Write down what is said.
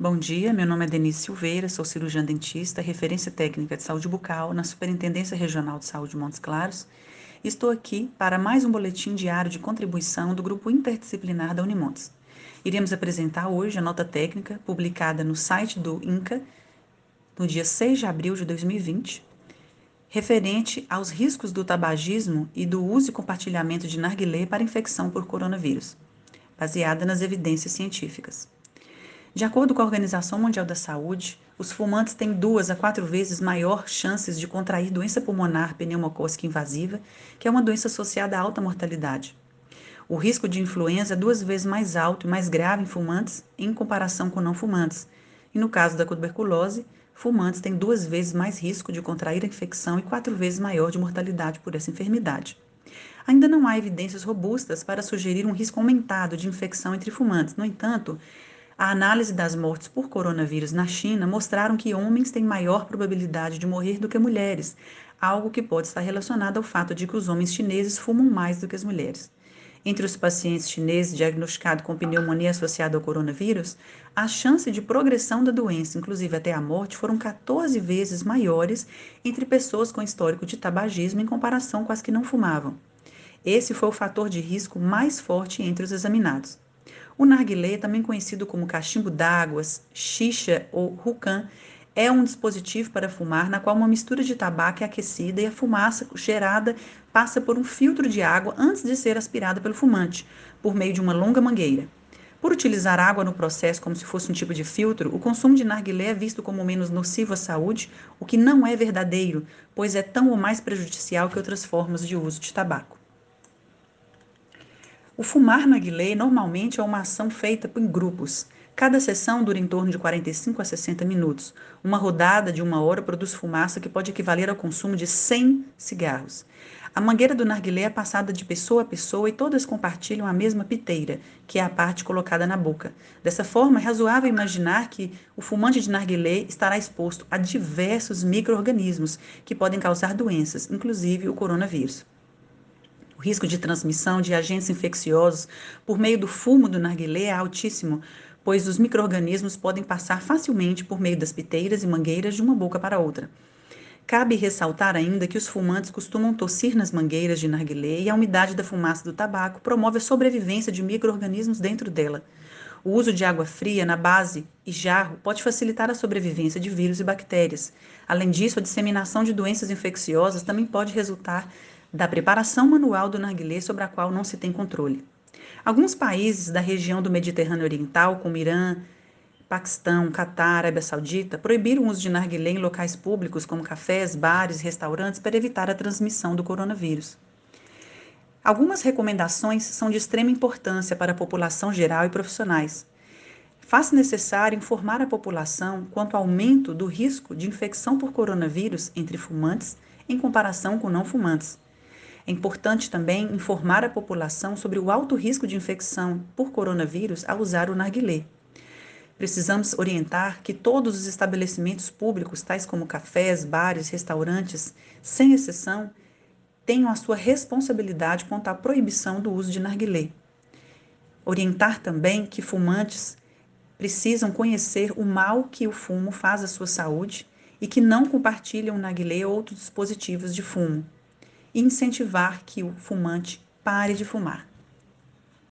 Bom dia, meu nome é Denise Silveira, sou cirurgiã dentista, referência técnica de saúde bucal na Superintendência Regional de Saúde de Montes Claros. Estou aqui para mais um boletim diário de contribuição do grupo interdisciplinar da Unimontes. Iremos apresentar hoje a nota técnica publicada no site do INCA no dia 6 de abril de 2020, referente aos riscos do tabagismo e do uso e compartilhamento de narguilé para infecção por coronavírus, baseada nas evidências científicas. De acordo com a Organização Mundial da Saúde, os fumantes têm duas a quatro vezes maior chances de contrair doença pulmonar pneumocócica invasiva, que é uma doença associada à alta mortalidade. O risco de influenza é duas vezes mais alto e mais grave em fumantes em comparação com não fumantes. E no caso da tuberculose, fumantes têm duas vezes mais risco de contrair a infecção e quatro vezes maior de mortalidade por essa enfermidade. Ainda não há evidências robustas para sugerir um risco aumentado de infecção entre fumantes. No entanto, a análise das mortes por coronavírus na China mostraram que homens têm maior probabilidade de morrer do que mulheres, algo que pode estar relacionado ao fato de que os homens chineses fumam mais do que as mulheres. Entre os pacientes chineses diagnosticados com pneumonia associada ao coronavírus, a chance de progressão da doença, inclusive até a morte, foram 14 vezes maiores entre pessoas com histórico de tabagismo em comparação com as que não fumavam. Esse foi o fator de risco mais forte entre os examinados. O narguilé, também conhecido como cachimbo d'águas, xixa ou rucan, é um dispositivo para fumar na qual uma mistura de tabaco é aquecida e a fumaça gerada passa por um filtro de água antes de ser aspirada pelo fumante, por meio de uma longa mangueira. Por utilizar água no processo como se fosse um tipo de filtro, o consumo de narguilé é visto como menos nocivo à saúde, o que não é verdadeiro, pois é tão ou mais prejudicial que outras formas de uso de tabaco. O fumar narguilé normalmente é uma ação feita em grupos. Cada sessão dura em torno de 45 a 60 minutos. Uma rodada de uma hora produz fumaça que pode equivaler ao consumo de 100 cigarros. A mangueira do narguilé é passada de pessoa a pessoa e todas compartilham a mesma piteira, que é a parte colocada na boca. Dessa forma, é razoável imaginar que o fumante de narguilé estará exposto a diversos micro-organismos que podem causar doenças, inclusive o coronavírus. O risco de transmissão de agentes infecciosos por meio do fumo do narguilé é altíssimo, pois os micro-organismos podem passar facilmente por meio das piteiras e mangueiras de uma boca para outra. Cabe ressaltar ainda que os fumantes costumam tossir nas mangueiras de narguilé e a umidade da fumaça do tabaco promove a sobrevivência de micro-organismos dentro dela. O uso de água fria na base e jarro pode facilitar a sobrevivência de vírus e bactérias. Além disso, a disseminação de doenças infecciosas também pode resultar da preparação manual do narguilé sobre a qual não se tem controle. Alguns países da região do Mediterrâneo Oriental, como Irã, Paquistão, Catar, Arábia Saudita, proibiram o uso de narguilé em locais públicos como cafés, bares, restaurantes para evitar a transmissão do coronavírus. Algumas recomendações são de extrema importância para a população geral e profissionais. Faz necessário informar a população quanto ao aumento do risco de infecção por coronavírus entre fumantes em comparação com não fumantes é importante também informar a população sobre o alto risco de infecção por coronavírus ao usar o narguilé. Precisamos orientar que todos os estabelecimentos públicos, tais como cafés, bares, restaurantes, sem exceção, tenham a sua responsabilidade quanto à proibição do uso de narguilé. Orientar também que fumantes precisam conhecer o mal que o fumo faz à sua saúde e que não compartilham narguilé ou outros dispositivos de fumo incentivar que o fumante pare de fumar.